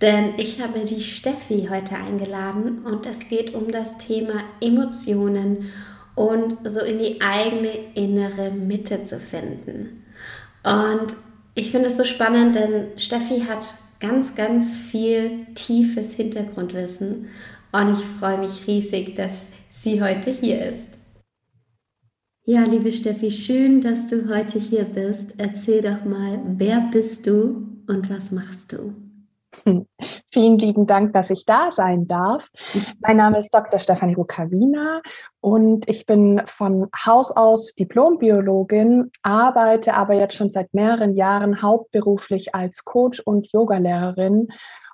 Denn ich habe die Steffi heute eingeladen und es geht um das Thema Emotionen und so in die eigene innere Mitte zu finden. Und ich finde es so spannend, denn Steffi hat ganz, ganz viel tiefes Hintergrundwissen und ich freue mich riesig, dass sie heute hier ist. Ja, liebe Steffi, schön, dass du heute hier bist. Erzähl doch mal, wer bist du und was machst du? Vielen lieben Dank, dass ich da sein darf. Mein Name ist Dr. Stefanie Rukavina und ich bin von Haus aus Diplombiologin, arbeite aber jetzt schon seit mehreren Jahren hauptberuflich als Coach und Yogalehrerin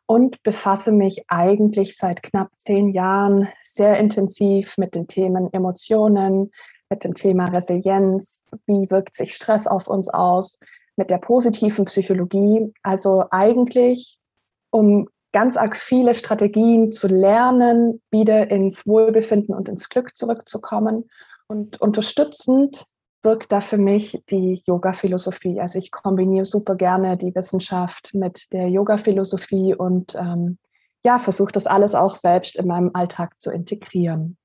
und befasse mich eigentlich seit knapp zehn Jahren sehr intensiv mit den Themen Emotionen, mit dem Thema Resilienz, wie wirkt sich Stress auf uns aus, mit der positiven Psychologie. Also eigentlich um ganz arg viele Strategien zu lernen, wieder ins Wohlbefinden und ins Glück zurückzukommen. Und unterstützend wirkt da für mich die Yoga-Philosophie. Also ich kombiniere super gerne die Wissenschaft mit der Yoga-Philosophie und ähm, ja, versuche das alles auch selbst in meinem Alltag zu integrieren.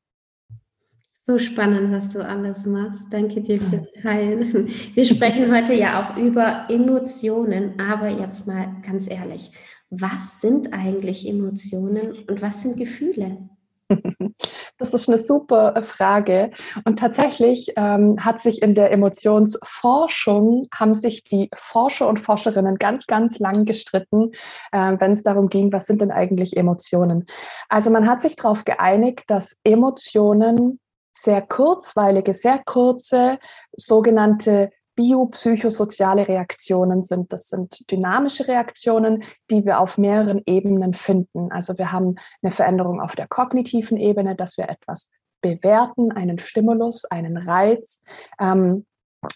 So spannend, was du alles machst. Danke dir fürs Teilen. Wir sprechen heute ja auch über Emotionen, aber jetzt mal ganz ehrlich, was sind eigentlich Emotionen und was sind Gefühle? Das ist eine super äh, Frage. Und tatsächlich ähm, hat sich in der Emotionsforschung, haben sich die Forscher und Forscherinnen ganz, ganz lang gestritten, äh, wenn es darum ging, was sind denn eigentlich Emotionen. Also man hat sich darauf geeinigt, dass Emotionen sehr kurzweilige, sehr kurze sogenannte biopsychosoziale Reaktionen sind. Das sind dynamische Reaktionen, die wir auf mehreren Ebenen finden. Also wir haben eine Veränderung auf der kognitiven Ebene, dass wir etwas bewerten, einen Stimulus, einen Reiz. Ähm,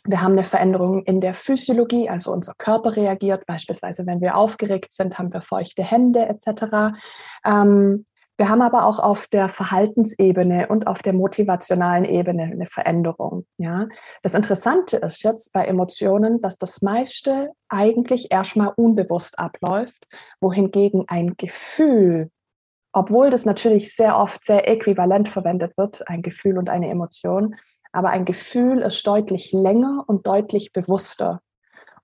wir haben eine Veränderung in der Physiologie, also unser Körper reagiert. Beispielsweise, wenn wir aufgeregt sind, haben wir feuchte Hände etc. Ähm, wir haben aber auch auf der Verhaltensebene und auf der motivationalen Ebene eine Veränderung. Ja? Das Interessante ist jetzt bei Emotionen, dass das meiste eigentlich erstmal unbewusst abläuft, wohingegen ein Gefühl, obwohl das natürlich sehr oft sehr äquivalent verwendet wird, ein Gefühl und eine Emotion, aber ein Gefühl ist deutlich länger und deutlich bewusster.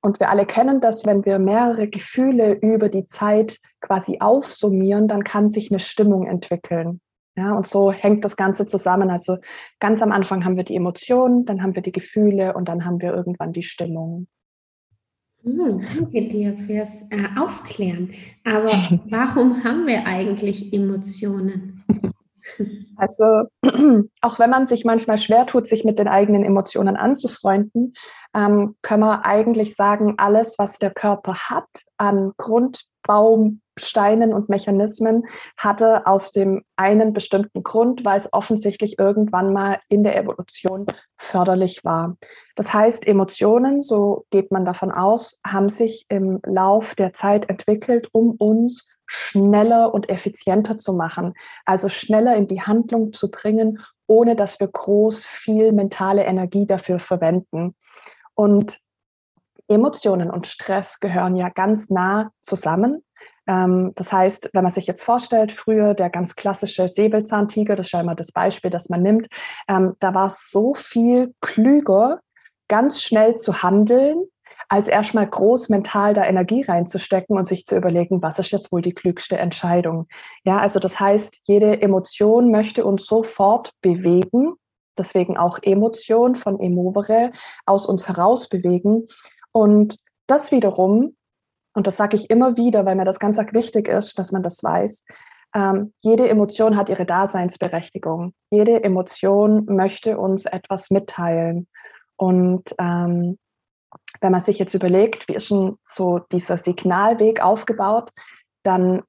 Und wir alle kennen das, wenn wir mehrere Gefühle über die Zeit quasi aufsummieren, dann kann sich eine Stimmung entwickeln. Ja, und so hängt das Ganze zusammen. Also ganz am Anfang haben wir die Emotionen, dann haben wir die Gefühle und dann haben wir irgendwann die Stimmung. Hm, danke dir fürs äh, Aufklären. Aber warum haben wir eigentlich Emotionen? Also auch wenn man sich manchmal schwer tut, sich mit den eigenen Emotionen anzufreunden, ähm, können wir eigentlich sagen, alles, was der Körper hat an Grundbausteinen und Mechanismen, hatte aus dem einen bestimmten Grund, weil es offensichtlich irgendwann mal in der Evolution förderlich war. Das heißt, Emotionen, so geht man davon aus, haben sich im Lauf der Zeit entwickelt, um uns schneller und effizienter zu machen, also schneller in die Handlung zu bringen, ohne dass wir groß viel mentale Energie dafür verwenden. Und Emotionen und Stress gehören ja ganz nah zusammen. Ähm, das heißt, wenn man sich jetzt vorstellt, früher der ganz klassische Säbelzahntiger, das ist ja immer das Beispiel, das man nimmt, ähm, da war es so viel klüger, ganz schnell zu handeln, als erstmal groß mental da Energie reinzustecken und sich zu überlegen, was ist jetzt wohl die klügste Entscheidung. Ja, also das heißt, jede Emotion möchte uns sofort bewegen deswegen auch Emotion von Emovere aus uns heraus bewegen. Und das wiederum, und das sage ich immer wieder, weil mir das ganz wichtig ist, dass man das weiß, ähm, jede Emotion hat ihre Daseinsberechtigung. Jede Emotion möchte uns etwas mitteilen. Und ähm, wenn man sich jetzt überlegt, wie ist denn so dieser Signalweg aufgebaut, dann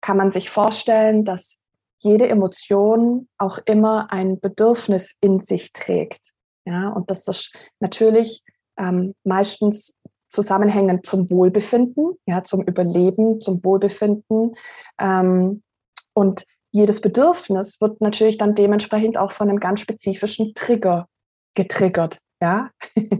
kann man sich vorstellen, dass jede Emotion auch immer ein Bedürfnis in sich trägt. Ja, und dass das natürlich ähm, meistens zusammenhängend zum Wohlbefinden, ja, zum Überleben, zum Wohlbefinden. Ähm, und jedes Bedürfnis wird natürlich dann dementsprechend auch von einem ganz spezifischen Trigger getriggert. Ja?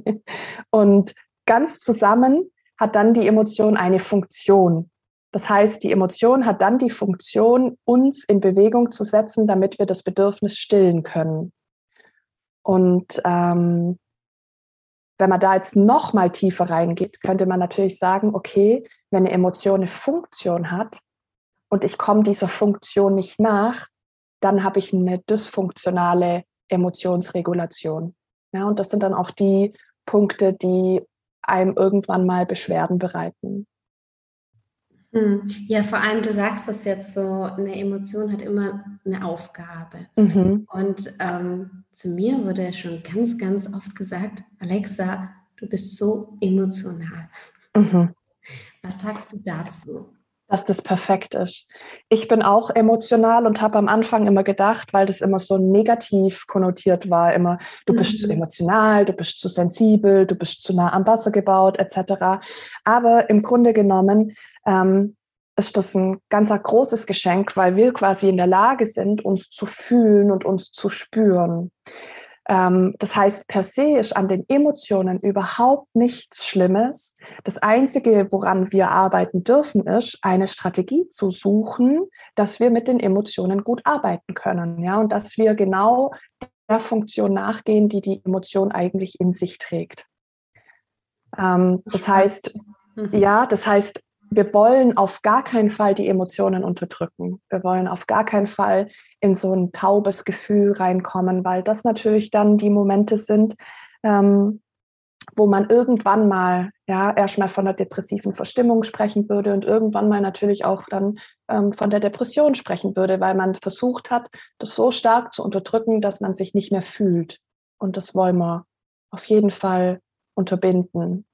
und ganz zusammen hat dann die Emotion eine Funktion. Das heißt, die Emotion hat dann die Funktion, uns in Bewegung zu setzen, damit wir das Bedürfnis stillen können. Und ähm, wenn man da jetzt noch mal tiefer reingeht, könnte man natürlich sagen, okay, wenn eine Emotion eine Funktion hat und ich komme dieser Funktion nicht nach, dann habe ich eine dysfunktionale Emotionsregulation. Ja, und das sind dann auch die Punkte, die einem irgendwann mal Beschwerden bereiten. Hm. Ja, vor allem, du sagst das jetzt so, eine Emotion hat immer eine Aufgabe. Mhm. Und ähm, zu mir wurde schon ganz, ganz oft gesagt, Alexa, du bist so emotional. Mhm. Was sagst du dazu? dass das perfekt ist. Ich bin auch emotional und habe am Anfang immer gedacht, weil das immer so negativ konnotiert war, immer, du bist mhm. zu emotional, du bist zu sensibel, du bist zu nah am Wasser gebaut, etc. Aber im Grunde genommen ähm, ist das ein ganz großes Geschenk, weil wir quasi in der Lage sind, uns zu fühlen und uns zu spüren. Ähm, das heißt, per se ist an den Emotionen überhaupt nichts Schlimmes. Das Einzige, woran wir arbeiten dürfen, ist, eine Strategie zu suchen, dass wir mit den Emotionen gut arbeiten können. Ja, und dass wir genau der Funktion nachgehen, die die Emotion eigentlich in sich trägt. Ähm, das heißt, mhm. ja, das heißt, wir wollen auf gar keinen Fall die Emotionen unterdrücken. Wir wollen auf gar keinen Fall in so ein taubes Gefühl reinkommen, weil das natürlich dann die Momente sind, ähm, wo man irgendwann mal ja erstmal von der depressiven Verstimmung sprechen würde und irgendwann mal natürlich auch dann ähm, von der Depression sprechen würde, weil man versucht hat, das so stark zu unterdrücken, dass man sich nicht mehr fühlt. Und das wollen wir auf jeden Fall unterbinden.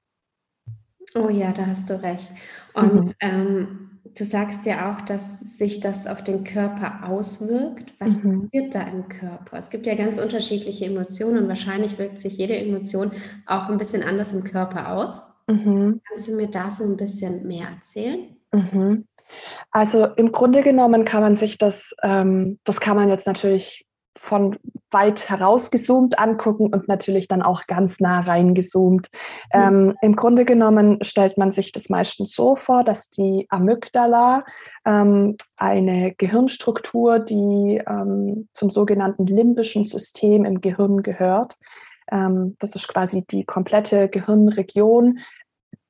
Oh ja, da hast du recht. Und mhm. ähm, du sagst ja auch, dass sich das auf den Körper auswirkt. Was mhm. passiert da im Körper? Es gibt ja ganz unterschiedliche Emotionen und wahrscheinlich wirkt sich jede Emotion auch ein bisschen anders im Körper aus. Mhm. Kannst du mir da so ein bisschen mehr erzählen? Mhm. Also im Grunde genommen kann man sich das, ähm, das kann man jetzt natürlich von weit herausgezoomt angucken und natürlich dann auch ganz nah reingezoomt. Mhm. Ähm, Im Grunde genommen stellt man sich das meistens so vor, dass die Amygdala ähm, eine Gehirnstruktur, die ähm, zum sogenannten limbischen System im Gehirn gehört. Ähm, das ist quasi die komplette Gehirnregion,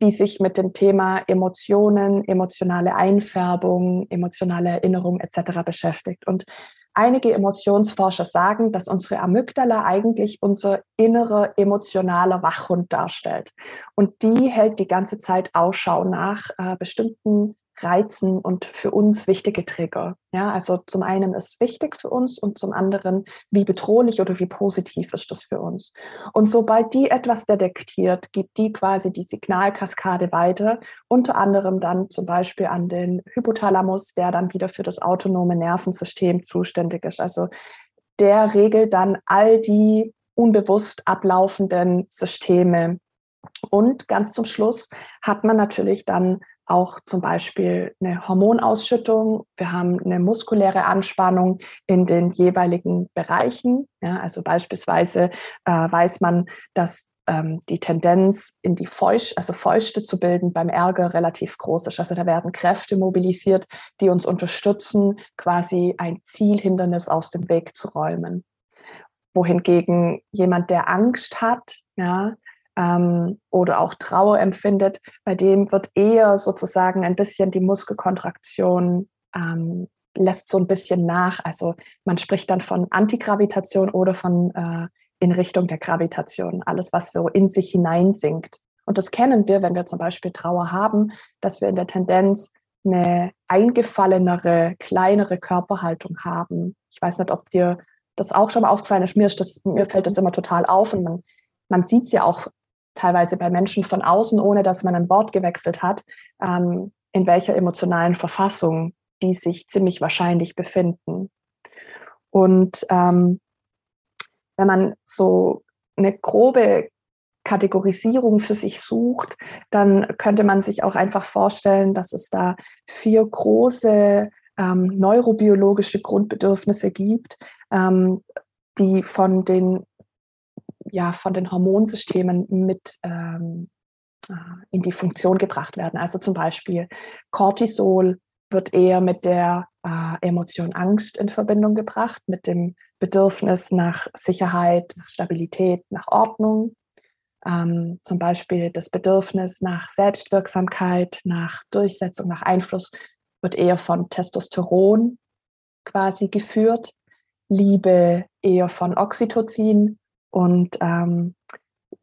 die sich mit dem Thema Emotionen, emotionale Einfärbung, emotionale Erinnerung etc. beschäftigt. Und Einige Emotionsforscher sagen, dass unsere Amygdala eigentlich unser innerer emotionaler Wachhund darstellt. Und die hält die ganze Zeit Ausschau nach äh, bestimmten Reizen und für uns wichtige Trigger. Ja, also zum einen ist wichtig für uns und zum anderen, wie bedrohlich oder wie positiv ist das für uns. Und sobald die etwas detektiert, gibt die quasi die Signalkaskade weiter, unter anderem dann zum Beispiel an den Hypothalamus, der dann wieder für das autonome Nervensystem zuständig ist. Also der regelt dann all die unbewusst ablaufenden Systeme. Und ganz zum Schluss hat man natürlich dann auch zum Beispiel eine Hormonausschüttung. Wir haben eine muskuläre Anspannung in den jeweiligen Bereichen. Ja, also beispielsweise äh, weiß man, dass ähm, die Tendenz in die Feucht, also Feuchte zu bilden beim Ärger relativ groß ist. Also da werden Kräfte mobilisiert, die uns unterstützen, quasi ein Zielhindernis aus dem Weg zu räumen. Wohingegen jemand, der Angst hat, ja, ähm, oder auch Trauer empfindet, bei dem wird eher sozusagen ein bisschen die Muskelkontraktion ähm, lässt so ein bisschen nach. Also man spricht dann von Antigravitation oder von äh, in Richtung der Gravitation, alles, was so in sich hineinsinkt. Und das kennen wir, wenn wir zum Beispiel Trauer haben, dass wir in der Tendenz eine eingefallenere, kleinere Körperhaltung haben. Ich weiß nicht, ob dir das auch schon mal aufgefallen ist. Mir, ist das, mir fällt das immer total auf und man, man sieht es ja auch teilweise bei Menschen von außen, ohne dass man ein Wort gewechselt hat, ähm, in welcher emotionalen Verfassung die sich ziemlich wahrscheinlich befinden. Und ähm, wenn man so eine grobe Kategorisierung für sich sucht, dann könnte man sich auch einfach vorstellen, dass es da vier große ähm, neurobiologische Grundbedürfnisse gibt, ähm, die von den, ja, von den Hormonsystemen mit ähm, äh, in die Funktion gebracht werden. Also zum Beispiel Cortisol wird eher mit der äh, Emotion Angst in Verbindung gebracht, mit dem Bedürfnis nach Sicherheit, nach Stabilität, nach Ordnung. Ähm, zum Beispiel das Bedürfnis nach Selbstwirksamkeit, nach Durchsetzung, nach Einfluss wird eher von Testosteron quasi geführt, Liebe eher von Oxytocin und ähm,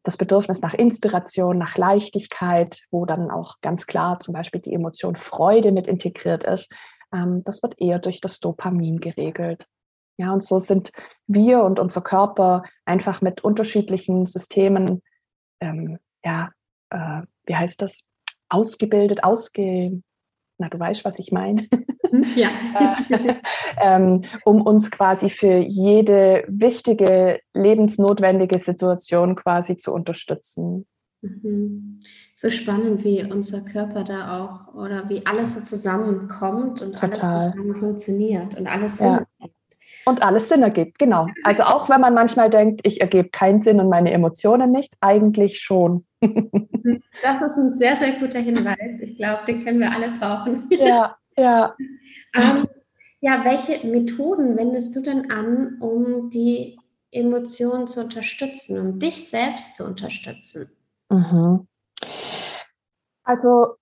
das Bedürfnis nach Inspiration, nach Leichtigkeit, wo dann auch ganz klar zum Beispiel die Emotion Freude mit integriert ist, ähm, das wird eher durch das Dopamin geregelt. Ja, und so sind wir und unser Körper einfach mit unterschiedlichen Systemen, ähm, ja, äh, wie heißt das, ausgebildet, ausge, na, du weißt, was ich meine. Mhm, ja. Äh, ähm, um uns quasi für jede wichtige, lebensnotwendige Situation quasi zu unterstützen. Mhm. So spannend, wie unser Körper da auch oder wie alles so zusammenkommt und Total. alles zusammen funktioniert und alles Sinn ja. Und alles Sinn ergibt, genau. Also auch wenn man manchmal denkt, ich ergebe keinen Sinn und meine Emotionen nicht, eigentlich schon. Das ist ein sehr, sehr guter Hinweis. Ich glaube, den können wir alle brauchen. Ja, ja. ähm, ja, welche Methoden wendest du denn an, um die Emotionen zu unterstützen, um dich selbst zu unterstützen? Mhm. Also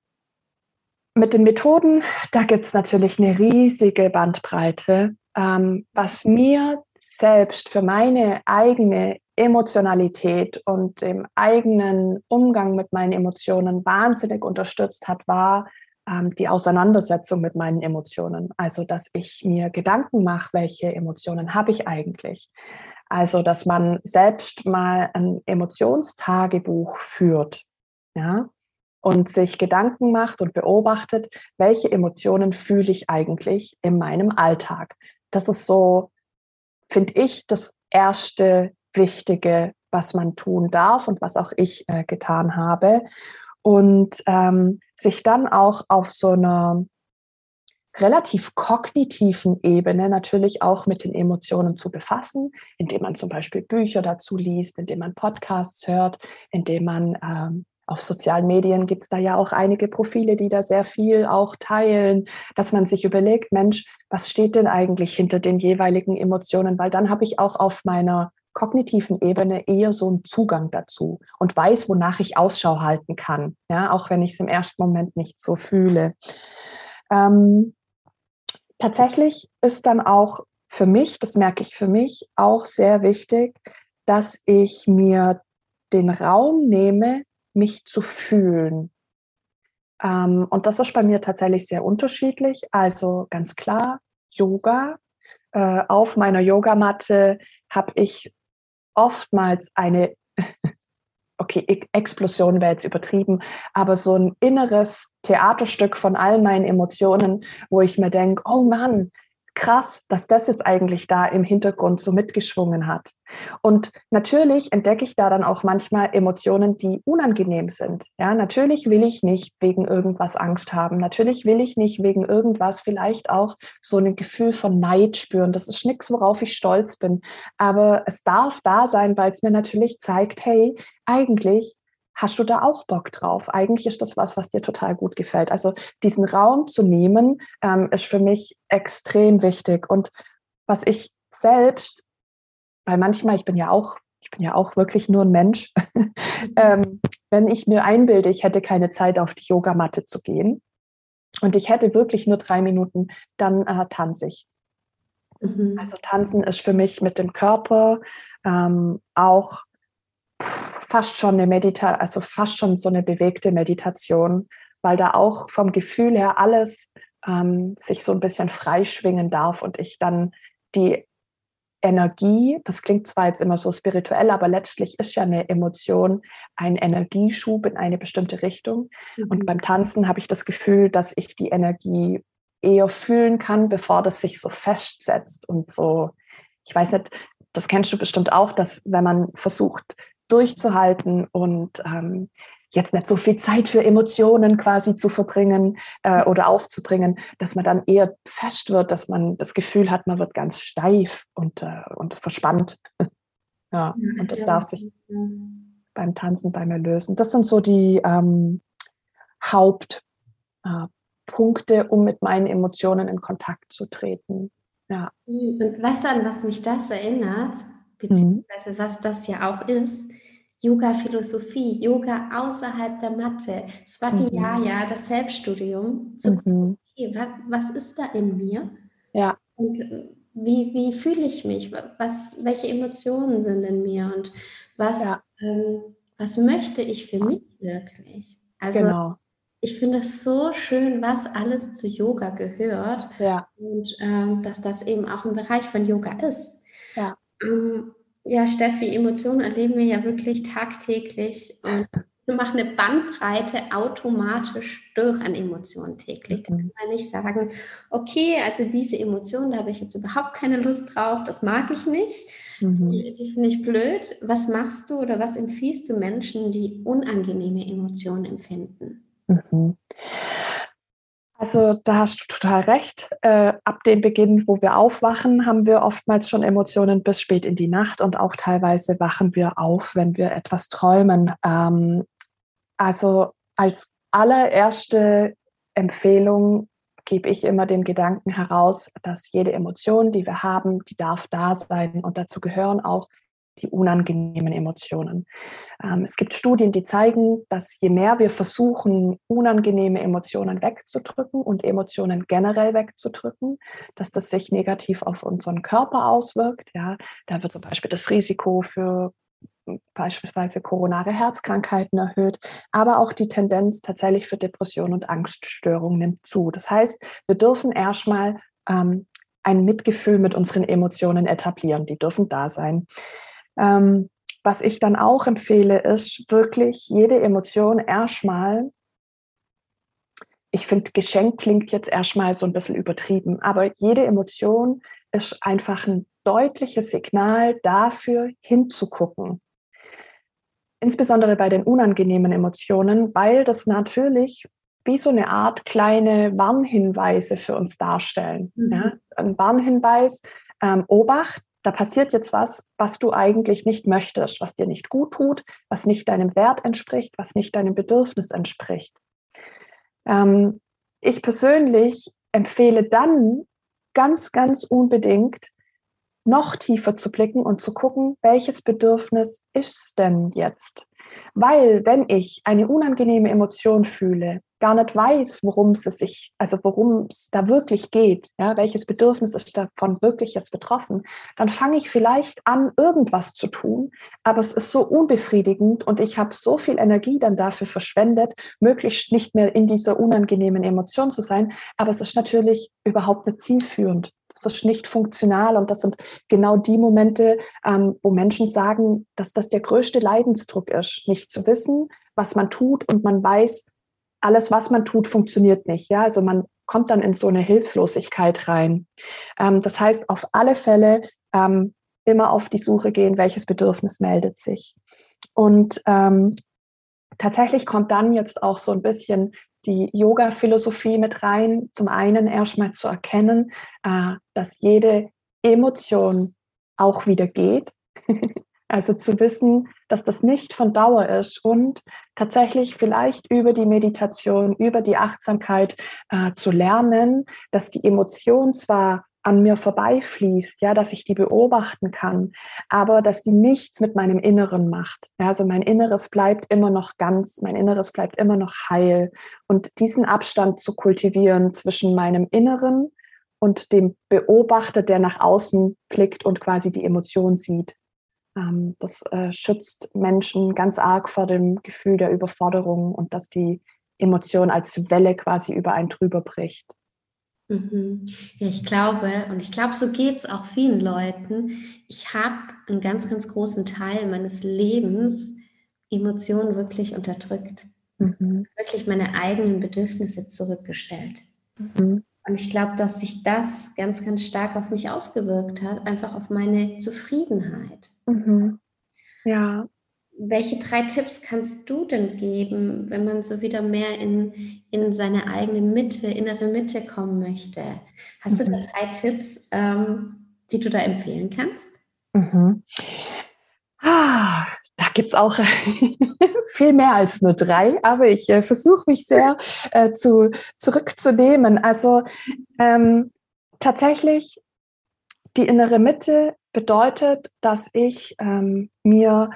mit den Methoden, da gibt es natürlich eine riesige Bandbreite. Ähm, was mir selbst für meine eigene Emotionalität und dem eigenen Umgang mit meinen Emotionen wahnsinnig unterstützt hat, war ähm, die Auseinandersetzung mit meinen Emotionen. Also, dass ich mir Gedanken mache, welche Emotionen habe ich eigentlich. Also, dass man selbst mal ein Emotionstagebuch führt, ja, und sich Gedanken macht und beobachtet, welche Emotionen fühle ich eigentlich in meinem Alltag. Das ist so, finde ich, das erste Wichtige, was man tun darf und was auch ich äh, getan habe. Und ähm, sich dann auch auf so einer relativ kognitiven Ebene natürlich auch mit den Emotionen zu befassen, indem man zum Beispiel Bücher dazu liest, indem man Podcasts hört, indem man ähm, auf sozialen Medien gibt es da ja auch einige Profile, die da sehr viel auch teilen, dass man sich überlegt, Mensch, was steht denn eigentlich hinter den jeweiligen Emotionen? Weil dann habe ich auch auf meiner kognitiven Ebene eher so einen Zugang dazu und weiß, wonach ich Ausschau halten kann, ja, auch wenn ich es im ersten Moment nicht so fühle. Ähm, tatsächlich ist dann auch für mich, das merke ich für mich, auch sehr wichtig, dass ich mir den Raum nehme, mich zu fühlen. Ähm, und das ist bei mir tatsächlich sehr unterschiedlich. Also ganz klar, Yoga. Äh, auf meiner Yogamatte habe ich oftmals eine, okay, Explosion wäre jetzt übertrieben, aber so ein inneres Theaterstück von all meinen Emotionen, wo ich mir denke, oh Mann, krass, dass das jetzt eigentlich da im Hintergrund so mitgeschwungen hat. Und natürlich entdecke ich da dann auch manchmal Emotionen, die unangenehm sind. Ja, natürlich will ich nicht wegen irgendwas Angst haben. Natürlich will ich nicht wegen irgendwas vielleicht auch so ein Gefühl von Neid spüren. Das ist nichts, worauf ich stolz bin. Aber es darf da sein, weil es mir natürlich zeigt, hey, eigentlich hast du da auch Bock drauf? Eigentlich ist das was, was dir total gut gefällt. Also diesen Raum zu nehmen, ähm, ist für mich extrem wichtig. Und was ich selbst, weil manchmal, ich bin ja auch, ich bin ja auch wirklich nur ein Mensch, ähm, wenn ich mir einbilde, ich hätte keine Zeit auf die Yogamatte zu gehen und ich hätte wirklich nur drei Minuten, dann äh, tanze ich. Mhm. Also tanzen ist für mich mit dem Körper ähm, auch fast schon eine Meditation, also fast schon so eine bewegte Meditation, weil da auch vom Gefühl her alles ähm, sich so ein bisschen freischwingen darf und ich dann die Energie, das klingt zwar jetzt immer so spirituell, aber letztlich ist ja eine Emotion ein Energieschub in eine bestimmte Richtung. Mhm. Und beim Tanzen habe ich das Gefühl, dass ich die Energie eher fühlen kann, bevor das sich so festsetzt und so, ich weiß nicht, das kennst du bestimmt auch, dass wenn man versucht durchzuhalten und ähm, jetzt nicht so viel Zeit für Emotionen quasi zu verbringen äh, oder aufzubringen, dass man dann eher fest wird, dass man das Gefühl hat, man wird ganz steif und, äh, und verspannt. ja, und das darf sich beim Tanzen bei mir lösen. Das sind so die ähm, Hauptpunkte, äh, um mit meinen Emotionen in Kontakt zu treten. Ja. Und was an was mich das erinnert, beziehungsweise mhm. was das ja auch ist, Yoga-Philosophie, Yoga außerhalb der Matte, Svatiyaya, mhm. das Selbststudium, zu mhm. okay, was, was ist da in mir? Ja. Und äh, wie, wie fühle ich mich? Was, welche Emotionen sind in mir? Und was, ja. ähm, was möchte ich für mich wirklich? Also genau. ich finde es so schön, was alles zu Yoga gehört. Ja. Und ähm, dass das eben auch ein Bereich von Yoga ist. Ja. Ähm, ja, Steffi, Emotionen erleben wir ja wirklich tagtäglich und wir machen eine Bandbreite automatisch durch an Emotionen täglich. Da kann man nicht sagen, okay, also diese Emotion, da habe ich jetzt überhaupt keine Lust drauf, das mag ich nicht, mhm. die, die finde ich blöd. Was machst du oder was empfiehlst du Menschen, die unangenehme Emotionen empfinden? Mhm. Also da hast du total recht. Äh, ab dem Beginn, wo wir aufwachen, haben wir oftmals schon Emotionen bis spät in die Nacht und auch teilweise wachen wir auf, wenn wir etwas träumen. Ähm, also als allererste Empfehlung gebe ich immer den Gedanken heraus, dass jede Emotion, die wir haben, die darf da sein und dazu gehören auch die unangenehmen Emotionen. Ähm, es gibt Studien, die zeigen, dass je mehr wir versuchen, unangenehme Emotionen wegzudrücken und Emotionen generell wegzudrücken, dass das sich negativ auf unseren Körper auswirkt. Ja, da wird zum Beispiel das Risiko für beispielsweise koronare Herzkrankheiten erhöht, aber auch die Tendenz tatsächlich für Depression und Angststörungen nimmt zu. Das heißt, wir dürfen erstmal ähm, ein Mitgefühl mit unseren Emotionen etablieren. Die dürfen da sein. Ähm, was ich dann auch empfehle, ist wirklich jede Emotion erstmal, ich finde, Geschenk klingt jetzt erstmal so ein bisschen übertrieben, aber jede Emotion ist einfach ein deutliches Signal dafür, hinzugucken. Insbesondere bei den unangenehmen Emotionen, weil das natürlich wie so eine Art kleine Warnhinweise für uns darstellen. Mhm. Ja, ein Warnhinweis, ähm, Obacht, da passiert jetzt was, was du eigentlich nicht möchtest, was dir nicht gut tut, was nicht deinem Wert entspricht, was nicht deinem Bedürfnis entspricht. Ähm, ich persönlich empfehle dann ganz, ganz unbedingt, noch tiefer zu blicken und zu gucken, welches Bedürfnis ist denn jetzt? Weil wenn ich eine unangenehme Emotion fühle, gar nicht weiß, worum es sich, also worum es da wirklich geht, ja, welches Bedürfnis ist davon wirklich jetzt betroffen, dann fange ich vielleicht an, irgendwas zu tun, aber es ist so unbefriedigend und ich habe so viel Energie dann dafür verschwendet, möglichst nicht mehr in dieser unangenehmen Emotion zu sein, aber es ist natürlich überhaupt nicht zielführend. Es ist nicht funktional und das sind genau die Momente, ähm, wo Menschen sagen, dass das der größte Leidensdruck ist, nicht zu wissen, was man tut und man weiß, alles, was man tut, funktioniert nicht. Ja, also man kommt dann in so eine Hilflosigkeit rein. Ähm, das heißt, auf alle Fälle ähm, immer auf die Suche gehen, welches Bedürfnis meldet sich. Und ähm, tatsächlich kommt dann jetzt auch so ein bisschen die Yoga-Philosophie mit rein. Zum einen erstmal zu erkennen, äh, dass jede Emotion auch wieder geht. Also zu wissen, dass das nicht von Dauer ist und tatsächlich vielleicht über die Meditation, über die Achtsamkeit äh, zu lernen, dass die Emotion zwar an mir vorbeifließt, ja, dass ich die beobachten kann, aber dass die nichts mit meinem Inneren macht. Ja, also mein Inneres bleibt immer noch ganz, mein Inneres bleibt immer noch heil und diesen Abstand zu kultivieren zwischen meinem Inneren und dem Beobachter, der nach außen blickt und quasi die Emotion sieht. Ähm, das äh, schützt Menschen ganz arg vor dem Gefühl der Überforderung und dass die Emotion als Welle quasi über einen drüber bricht. Mhm. Ja, ich glaube, und ich glaube, so geht es auch vielen Leuten. Ich habe einen ganz, ganz großen Teil meines Lebens Emotionen wirklich unterdrückt. Mhm. Wirklich meine eigenen Bedürfnisse zurückgestellt. Mhm. Und ich glaube, dass sich das ganz, ganz stark auf mich ausgewirkt hat, einfach auf meine Zufriedenheit. Mhm. Ja. Welche drei Tipps kannst du denn geben, wenn man so wieder mehr in, in seine eigene Mitte, innere Mitte kommen möchte? Hast mhm. du da mhm. drei Tipps, ähm, die du da empfehlen kannst? Mhm. Ah, gibt es auch viel mehr als nur drei, aber ich äh, versuche mich sehr äh, zu, zurückzunehmen. Also ähm, tatsächlich, die innere Mitte bedeutet, dass ich ähm, mir,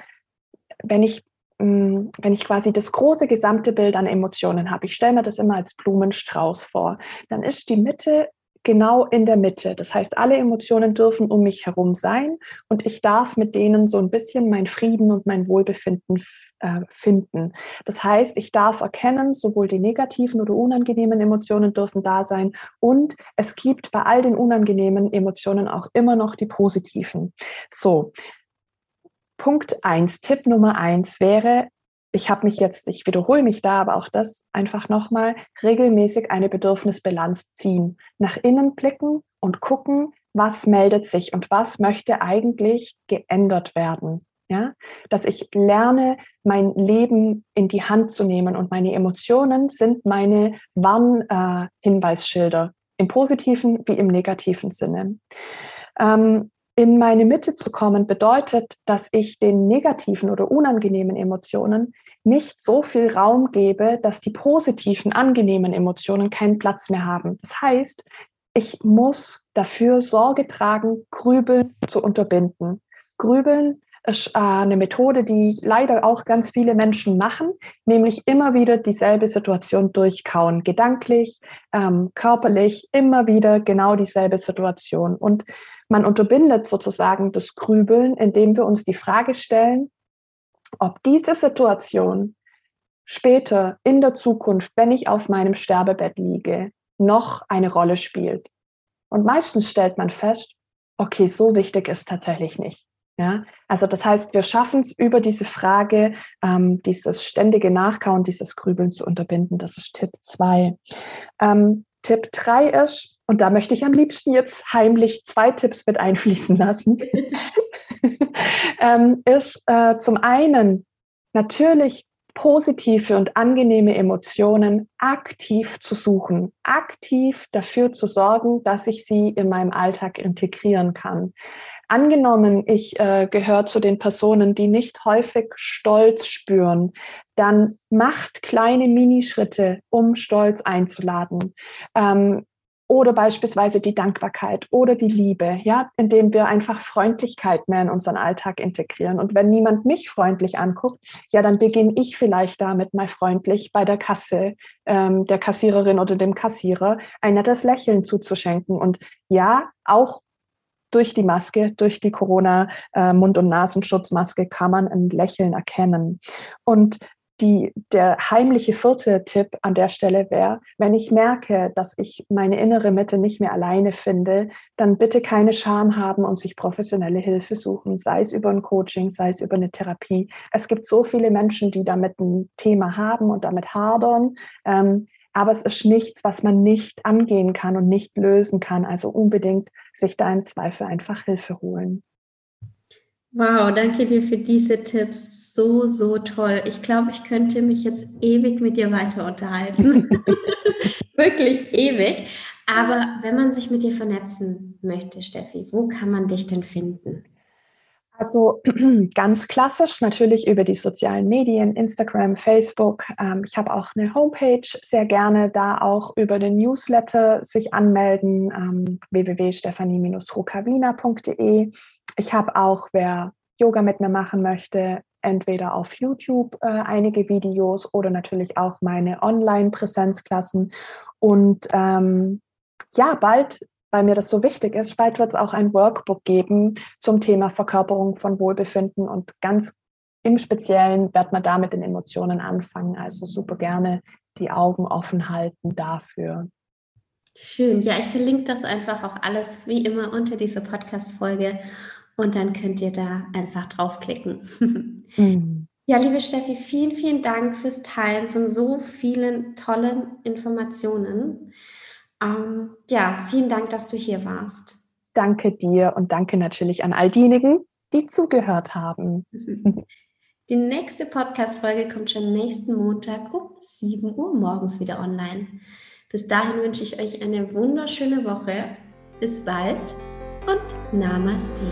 wenn ich mm, wenn ich quasi das große gesamte Bild an Emotionen habe, ich stelle mir das immer als Blumenstrauß vor, dann ist die Mitte genau in der Mitte. Das heißt, alle Emotionen dürfen um mich herum sein und ich darf mit denen so ein bisschen mein Frieden und mein Wohlbefinden äh, finden. Das heißt, ich darf erkennen, sowohl die negativen oder unangenehmen Emotionen dürfen da sein und es gibt bei all den unangenehmen Emotionen auch immer noch die positiven. So. Punkt eins, Tipp Nummer eins wäre, ich habe mich jetzt, ich wiederhole mich da, aber auch das einfach nochmal, regelmäßig eine Bedürfnisbilanz ziehen. Nach innen blicken und gucken, was meldet sich und was möchte eigentlich geändert werden. Ja, dass ich lerne, mein Leben in die Hand zu nehmen und meine Emotionen sind meine Warnhinweisschilder äh, im positiven wie im negativen Sinne. Ähm, in meine Mitte zu kommen bedeutet, dass ich den negativen oder unangenehmen Emotionen nicht so viel Raum gebe, dass die positiven, angenehmen Emotionen keinen Platz mehr haben. Das heißt, ich muss dafür Sorge tragen, Grübeln zu unterbinden. Grübeln ist äh, eine Methode, die leider auch ganz viele Menschen machen, nämlich immer wieder dieselbe Situation durchkauen, gedanklich, ähm, körperlich, immer wieder genau dieselbe Situation. Und man unterbindet sozusagen das Grübeln, indem wir uns die Frage stellen, ob diese Situation später in der Zukunft, wenn ich auf meinem Sterbebett liege, noch eine Rolle spielt. Und meistens stellt man fest, okay, so wichtig ist tatsächlich nicht. Ja, also das heißt, wir schaffen es über diese Frage, ähm, dieses ständige Nachkauen, dieses Grübeln zu unterbinden. Das ist Tipp 2. Ähm, Tipp 3 ist, und da möchte ich am liebsten jetzt heimlich zwei Tipps mit einfließen lassen, ähm, ist äh, zum einen natürlich positive und angenehme Emotionen aktiv zu suchen, aktiv dafür zu sorgen, dass ich sie in meinem Alltag integrieren kann. Angenommen, ich äh, gehöre zu den Personen, die nicht häufig Stolz spüren, dann macht kleine Minischritte, um Stolz einzuladen. Ähm, oder beispielsweise die Dankbarkeit oder die Liebe, ja, indem wir einfach Freundlichkeit mehr in unseren Alltag integrieren. Und wenn niemand mich freundlich anguckt, ja, dann beginne ich vielleicht damit mal freundlich bei der Kasse, ähm, der Kassiererin oder dem Kassierer ein nettes Lächeln zuzuschenken. Und ja, auch durch die Maske, durch die Corona-Mund- äh, und Nasenschutzmaske kann man ein Lächeln erkennen. Und die, der heimliche vierte Tipp an der Stelle wäre, wenn ich merke, dass ich meine innere Mitte nicht mehr alleine finde, dann bitte keine Scham haben und sich professionelle Hilfe suchen, sei es über ein Coaching, sei es über eine Therapie. Es gibt so viele Menschen, die damit ein Thema haben und damit hadern. Ähm, aber es ist nichts, was man nicht angehen kann und nicht lösen kann. Also unbedingt sich da im Zweifel einfach Hilfe holen. Wow, danke dir für diese Tipps. So, so toll. Ich glaube, ich könnte mich jetzt ewig mit dir weiter unterhalten. Wirklich ewig. Aber wenn man sich mit dir vernetzen möchte, Steffi, wo kann man dich denn finden? Also ganz klassisch natürlich über die sozialen Medien, Instagram, Facebook. Ähm, ich habe auch eine Homepage, sehr gerne da auch über den Newsletter sich anmelden, ähm, www.stephanie-rukavina.de. Ich habe auch, wer Yoga mit mir machen möchte, entweder auf YouTube äh, einige Videos oder natürlich auch meine Online-Präsenzklassen. Und ähm, ja, bald, weil mir das so wichtig ist, bald wird es auch ein Workbook geben zum Thema Verkörperung von Wohlbefinden und ganz im Speziellen wird man da mit den Emotionen anfangen. Also super gerne die Augen offen halten dafür. Schön. Ja, ich verlinke das einfach auch alles wie immer unter dieser Podcast-Folge und dann könnt ihr da einfach draufklicken. Mhm. Ja, liebe Steffi, vielen, vielen Dank fürs Teilen von so vielen tollen Informationen. Ähm, ja, vielen Dank, dass du hier warst. Danke dir und danke natürlich an all diejenigen, die zugehört haben. Die nächste Podcast-Folge kommt schon nächsten Montag um 7 Uhr morgens wieder online. Bis dahin wünsche ich euch eine wunderschöne Woche. Bis bald und Namaste.